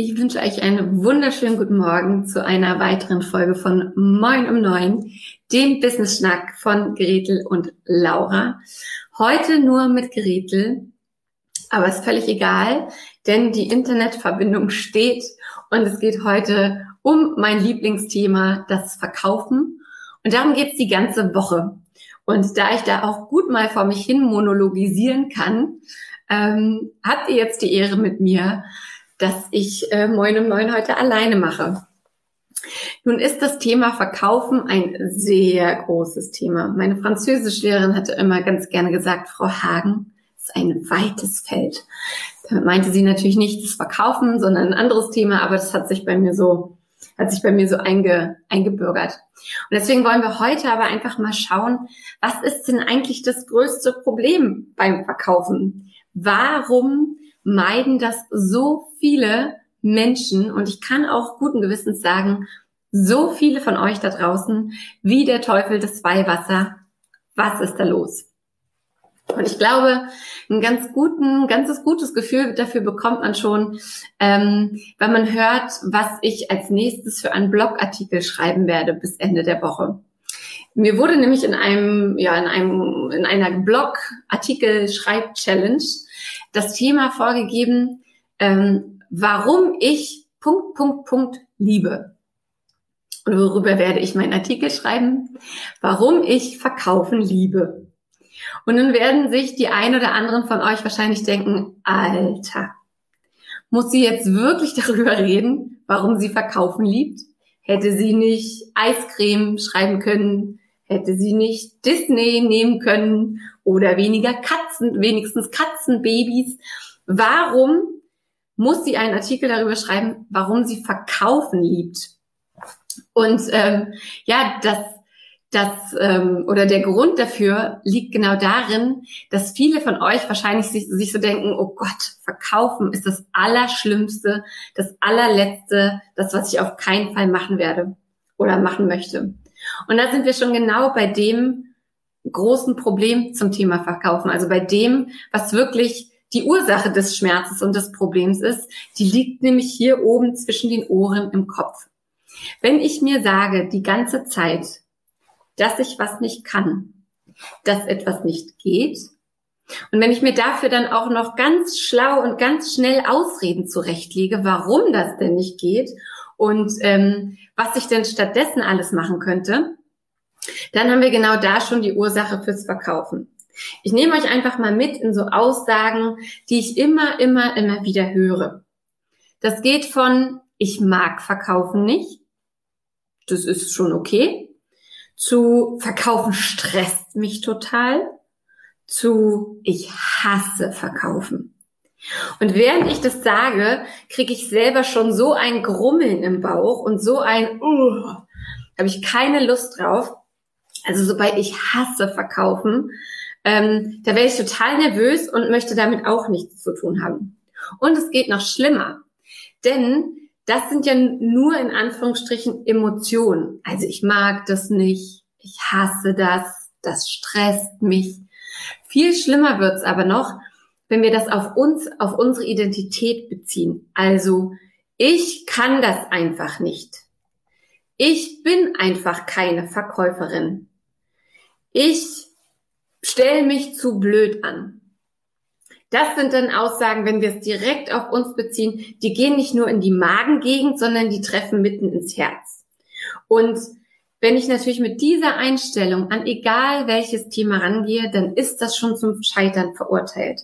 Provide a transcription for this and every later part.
Ich wünsche euch einen wunderschönen guten Morgen zu einer weiteren Folge von Moin um Neun, dem Business Schnack von Gretel und Laura. Heute nur mit Gretel, aber ist völlig egal, denn die Internetverbindung steht und es geht heute um mein Lieblingsthema, das Verkaufen. Und darum geht's die ganze Woche. Und da ich da auch gut mal vor mich hin monologisieren kann, ähm, habt ihr jetzt die Ehre mit mir, dass ich äh, Moin um Neun heute alleine mache. Nun ist das Thema Verkaufen ein sehr großes Thema. Meine Französischlehrerin hatte immer ganz gerne gesagt, Frau Hagen, ist ein weites Feld. Damit meinte sie natürlich nicht das Verkaufen, sondern ein anderes Thema, aber das hat sich bei mir so, hat sich bei mir so einge, eingebürgert. Und deswegen wollen wir heute aber einfach mal schauen, was ist denn eigentlich das größte Problem beim Verkaufen? Warum meiden das so viele Menschen und ich kann auch guten Gewissens sagen, so viele von euch da draußen, wie der Teufel des Weihwasser. Was ist da los? Und ich glaube, ein ganz guten, ganzes gutes Gefühl dafür bekommt man schon, ähm, wenn man hört, was ich als nächstes für einen Blogartikel schreiben werde bis Ende der Woche. Mir wurde nämlich in einem, ja, in einem, in einer Blog-Artikel-Schreib-Challenge das Thema vorgegeben, ähm, warum ich Punkt, Punkt, Punkt liebe. Und worüber werde ich meinen Artikel schreiben? Warum ich verkaufen liebe. Und nun werden sich die ein oder anderen von euch wahrscheinlich denken, Alter, muss sie jetzt wirklich darüber reden, warum sie verkaufen liebt? Hätte sie nicht Eiscreme schreiben können? Hätte sie nicht Disney nehmen können oder weniger Katzen, wenigstens Katzenbabys? Warum muss sie einen Artikel darüber schreiben, warum sie verkaufen liebt? Und ähm, ja, das das ähm, oder der Grund dafür liegt genau darin, dass viele von euch wahrscheinlich sich, sich so denken, oh Gott, verkaufen ist das Allerschlimmste, das allerletzte, das, was ich auf keinen Fall machen werde oder machen möchte. Und da sind wir schon genau bei dem großen Problem zum Thema Verkaufen, also bei dem, was wirklich die Ursache des Schmerzes und des Problems ist, die liegt nämlich hier oben zwischen den Ohren im Kopf. Wenn ich mir sage, die ganze Zeit, dass ich was nicht kann, dass etwas nicht geht. Und wenn ich mir dafür dann auch noch ganz schlau und ganz schnell Ausreden zurechtlege, warum das denn nicht geht und ähm, was ich denn stattdessen alles machen könnte, dann haben wir genau da schon die Ursache fürs Verkaufen. Ich nehme euch einfach mal mit in so Aussagen, die ich immer, immer, immer wieder höre. Das geht von, ich mag Verkaufen nicht. Das ist schon okay zu Verkaufen stresst mich total, zu ich hasse Verkaufen. Und während ich das sage, kriege ich selber schon so ein Grummeln im Bauch und so ein, uh, habe ich keine Lust drauf. Also sobald ich hasse Verkaufen, ähm, da werde ich total nervös und möchte damit auch nichts zu tun haben. Und es geht noch schlimmer, denn das sind ja nur in Anführungsstrichen Emotionen. Also ich mag das nicht, ich hasse das, das stresst mich. Viel schlimmer wird's aber noch, wenn wir das auf uns, auf unsere Identität beziehen. Also ich kann das einfach nicht. Ich bin einfach keine Verkäuferin. Ich stelle mich zu blöd an. Das sind dann Aussagen, wenn wir es direkt auf uns beziehen, die gehen nicht nur in die Magengegend, sondern die treffen mitten ins Herz. Und wenn ich natürlich mit dieser Einstellung an egal welches Thema rangehe, dann ist das schon zum Scheitern verurteilt.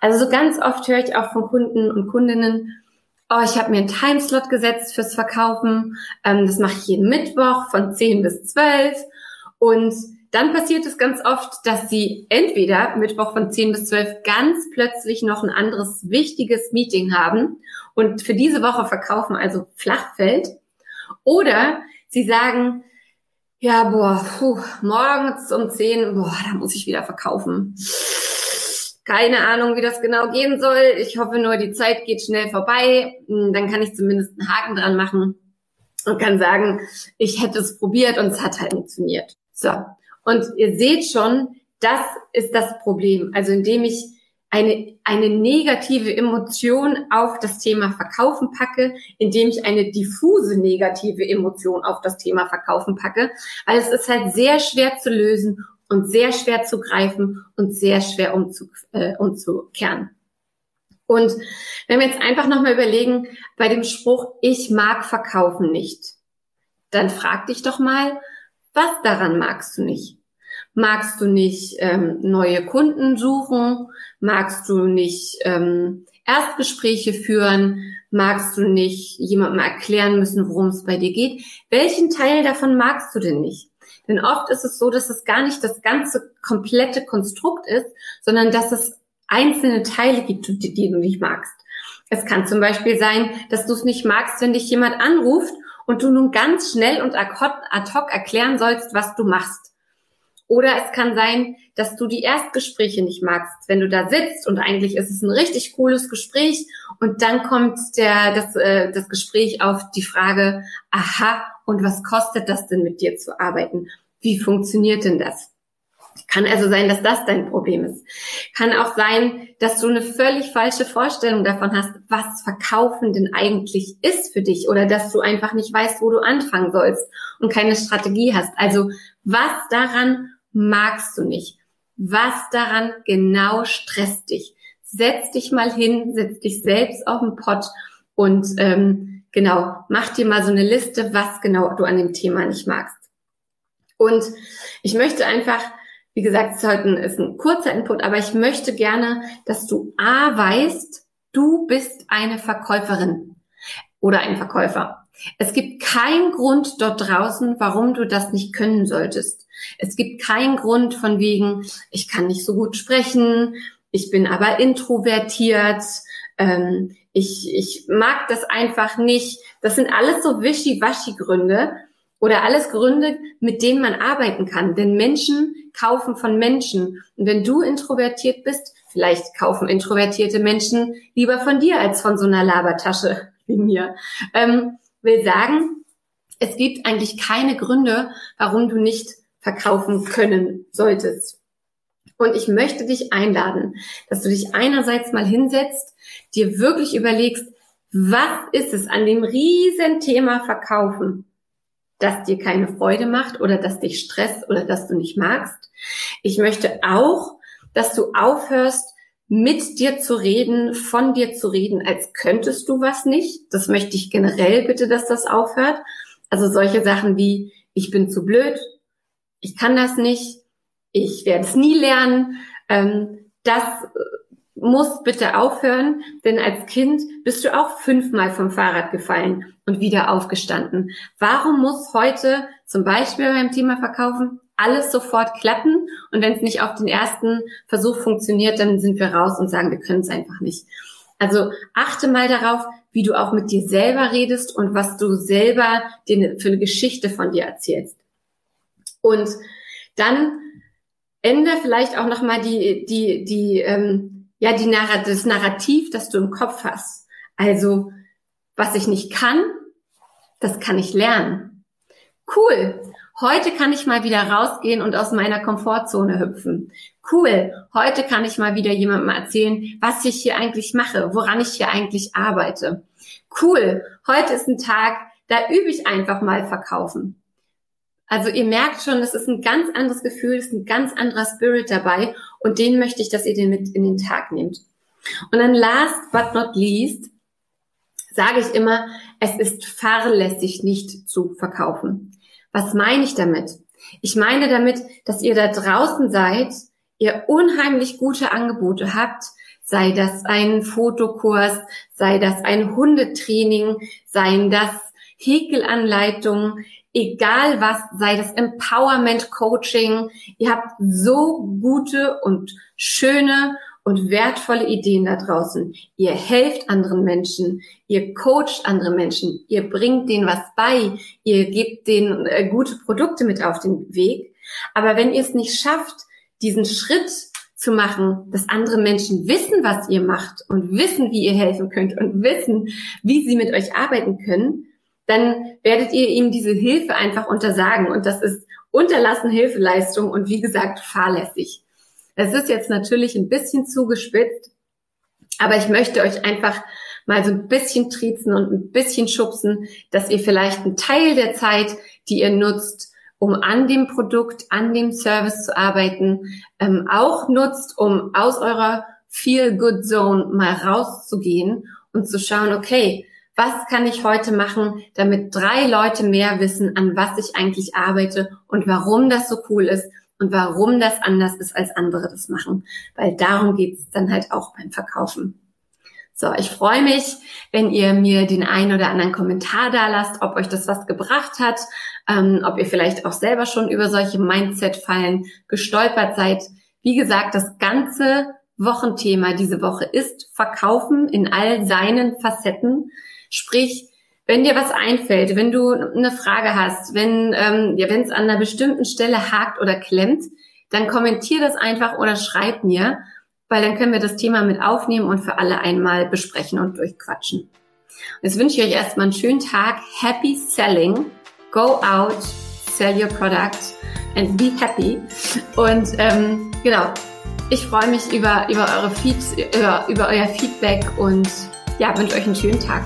Also so ganz oft höre ich auch von Kunden und Kundinnen, oh, ich habe mir einen Timeslot gesetzt fürs Verkaufen, ähm, das mache ich jeden Mittwoch von 10 bis 12 und dann passiert es ganz oft, dass sie entweder Mittwoch von 10 bis 12 ganz plötzlich noch ein anderes wichtiges Meeting haben und für diese Woche verkaufen, also flach fällt, oder sie sagen, ja, boah, puh, morgens um 10, boah, da muss ich wieder verkaufen. Keine Ahnung, wie das genau gehen soll. Ich hoffe nur, die Zeit geht schnell vorbei. Hm, dann kann ich zumindest einen Haken dran machen und kann sagen, ich hätte es probiert und es hat halt funktioniert. So. Und ihr seht schon, das ist das Problem. Also indem ich eine, eine negative Emotion auf das Thema Verkaufen packe, indem ich eine diffuse negative Emotion auf das Thema Verkaufen packe, weil es ist halt sehr schwer zu lösen und sehr schwer zu greifen und sehr schwer umzu, äh, umzukehren. Und wenn wir jetzt einfach nochmal überlegen, bei dem Spruch, ich mag Verkaufen nicht, dann frag dich doch mal, was daran magst du nicht? Magst du nicht ähm, neue Kunden suchen? Magst du nicht ähm, Erstgespräche führen? Magst du nicht jemandem erklären müssen, worum es bei dir geht? Welchen Teil davon magst du denn nicht? Denn oft ist es so, dass es gar nicht das ganze komplette Konstrukt ist, sondern dass es einzelne Teile gibt, die, die du nicht magst. Es kann zum Beispiel sein, dass du es nicht magst, wenn dich jemand anruft und du nun ganz schnell und ad hoc erklären sollst, was du machst. Oder es kann sein, dass du die Erstgespräche nicht magst, wenn du da sitzt und eigentlich ist es ein richtig cooles Gespräch und dann kommt der, das, äh, das Gespräch auf die Frage, aha, und was kostet das denn mit dir zu arbeiten? Wie funktioniert denn das? Kann also sein, dass das dein Problem ist. Kann auch sein, dass du eine völlig falsche Vorstellung davon hast, was Verkaufen denn eigentlich ist für dich oder dass du einfach nicht weißt, wo du anfangen sollst und keine Strategie hast. Also was daran magst du nicht? Was daran genau stresst dich? Setz dich mal hin, setz dich selbst auf den Pott und ähm, genau, mach dir mal so eine Liste, was genau du an dem Thema nicht magst. Und ich möchte einfach, wie gesagt, es heute ist ein kurzer Input, aber ich möchte gerne, dass du A weißt, du bist eine Verkäuferin oder ein Verkäufer. Es gibt keinen Grund dort draußen, warum du das nicht können solltest. Es gibt keinen Grund von wegen, ich kann nicht so gut sprechen, ich bin aber introvertiert, ähm, ich, ich mag das einfach nicht. Das sind alles so wischi-waschi-Gründe oder alles Gründe, mit denen man arbeiten kann. Denn Menschen kaufen von Menschen. Und wenn du introvertiert bist, vielleicht kaufen introvertierte Menschen lieber von dir als von so einer Labertasche wie mir. Ähm, will sagen, es gibt eigentlich keine Gründe, warum du nicht verkaufen können solltest. Und ich möchte dich einladen, dass du dich einerseits mal hinsetzt, dir wirklich überlegst, was ist es an dem riesen Thema Verkaufen, das dir keine Freude macht oder das dich stresst oder das du nicht magst. Ich möchte auch, dass du aufhörst, mit dir zu reden, von dir zu reden, als könntest du was nicht. Das möchte ich generell bitte, dass das aufhört. Also solche Sachen wie, ich bin zu blöd, ich kann das nicht, ich werde es nie lernen. Ähm, das muss bitte aufhören, denn als Kind bist du auch fünfmal vom Fahrrad gefallen und wieder aufgestanden. Warum muss heute zum Beispiel beim Thema Verkaufen alles sofort klappen und wenn es nicht auf den ersten Versuch funktioniert, dann sind wir raus und sagen, wir können es einfach nicht. Also achte mal darauf, wie du auch mit dir selber redest und was du selber für eine Geschichte von dir erzählst. Und dann ändere vielleicht auch nochmal die, die, die, ähm, ja, die Narrat das Narrativ, das du im Kopf hast. Also, was ich nicht kann, das kann ich lernen. Cool. Heute kann ich mal wieder rausgehen und aus meiner Komfortzone hüpfen. Cool. Heute kann ich mal wieder jemandem erzählen, was ich hier eigentlich mache, woran ich hier eigentlich arbeite. Cool. Heute ist ein Tag, da übe ich einfach mal verkaufen. Also ihr merkt schon, es ist ein ganz anderes Gefühl, es ist ein ganz anderer Spirit dabei und den möchte ich, dass ihr den mit in den Tag nehmt. Und dann last but not least sage ich immer, es ist fahrlässig nicht zu verkaufen. Was meine ich damit? Ich meine damit, dass ihr da draußen seid, ihr unheimlich gute Angebote habt, sei das ein Fotokurs, sei das ein Hundetraining, seien das Häkelanleitungen, egal was, sei das Empowerment Coaching. Ihr habt so gute und schöne und wertvolle Ideen da draußen. Ihr helft anderen Menschen, ihr coacht andere Menschen, ihr bringt denen was bei, ihr gebt denen äh, gute Produkte mit auf den Weg. Aber wenn ihr es nicht schafft, diesen Schritt zu machen, dass andere Menschen wissen, was ihr macht und wissen, wie ihr helfen könnt und wissen, wie sie mit euch arbeiten können, dann werdet ihr ihm diese Hilfe einfach untersagen. Und das ist unterlassen Hilfeleistung und wie gesagt fahrlässig. Es ist jetzt natürlich ein bisschen zugespitzt, aber ich möchte euch einfach mal so ein bisschen triezen und ein bisschen schubsen, dass ihr vielleicht einen Teil der Zeit, die ihr nutzt, um an dem Produkt, an dem Service zu arbeiten, ähm, auch nutzt, um aus eurer Feel-Good-Zone mal rauszugehen und zu schauen, okay, was kann ich heute machen, damit drei Leute mehr wissen, an was ich eigentlich arbeite und warum das so cool ist und warum das anders ist, als andere das machen. Weil darum geht's dann halt auch beim Verkaufen. So, ich freue mich, wenn ihr mir den einen oder anderen Kommentar da lasst, ob euch das was gebracht hat, ähm, ob ihr vielleicht auch selber schon über solche Mindset-Fallen gestolpert seid. Wie gesagt, das ganze Wochenthema diese Woche ist Verkaufen in all seinen Facetten. Sprich, wenn dir was einfällt, wenn du eine Frage hast, wenn ähm, ja, wenn es an einer bestimmten Stelle hakt oder klemmt, dann kommentier das einfach oder schreib mir, weil dann können wir das Thema mit aufnehmen und für alle einmal besprechen und durchquatschen. Und jetzt wünsche ich euch erstmal einen schönen Tag. Happy Selling. Go out, sell your product and be happy. Und ähm, genau, ich freue mich über, über eure Feed, über, über euer Feedback und ja, wünsche euch einen schönen Tag.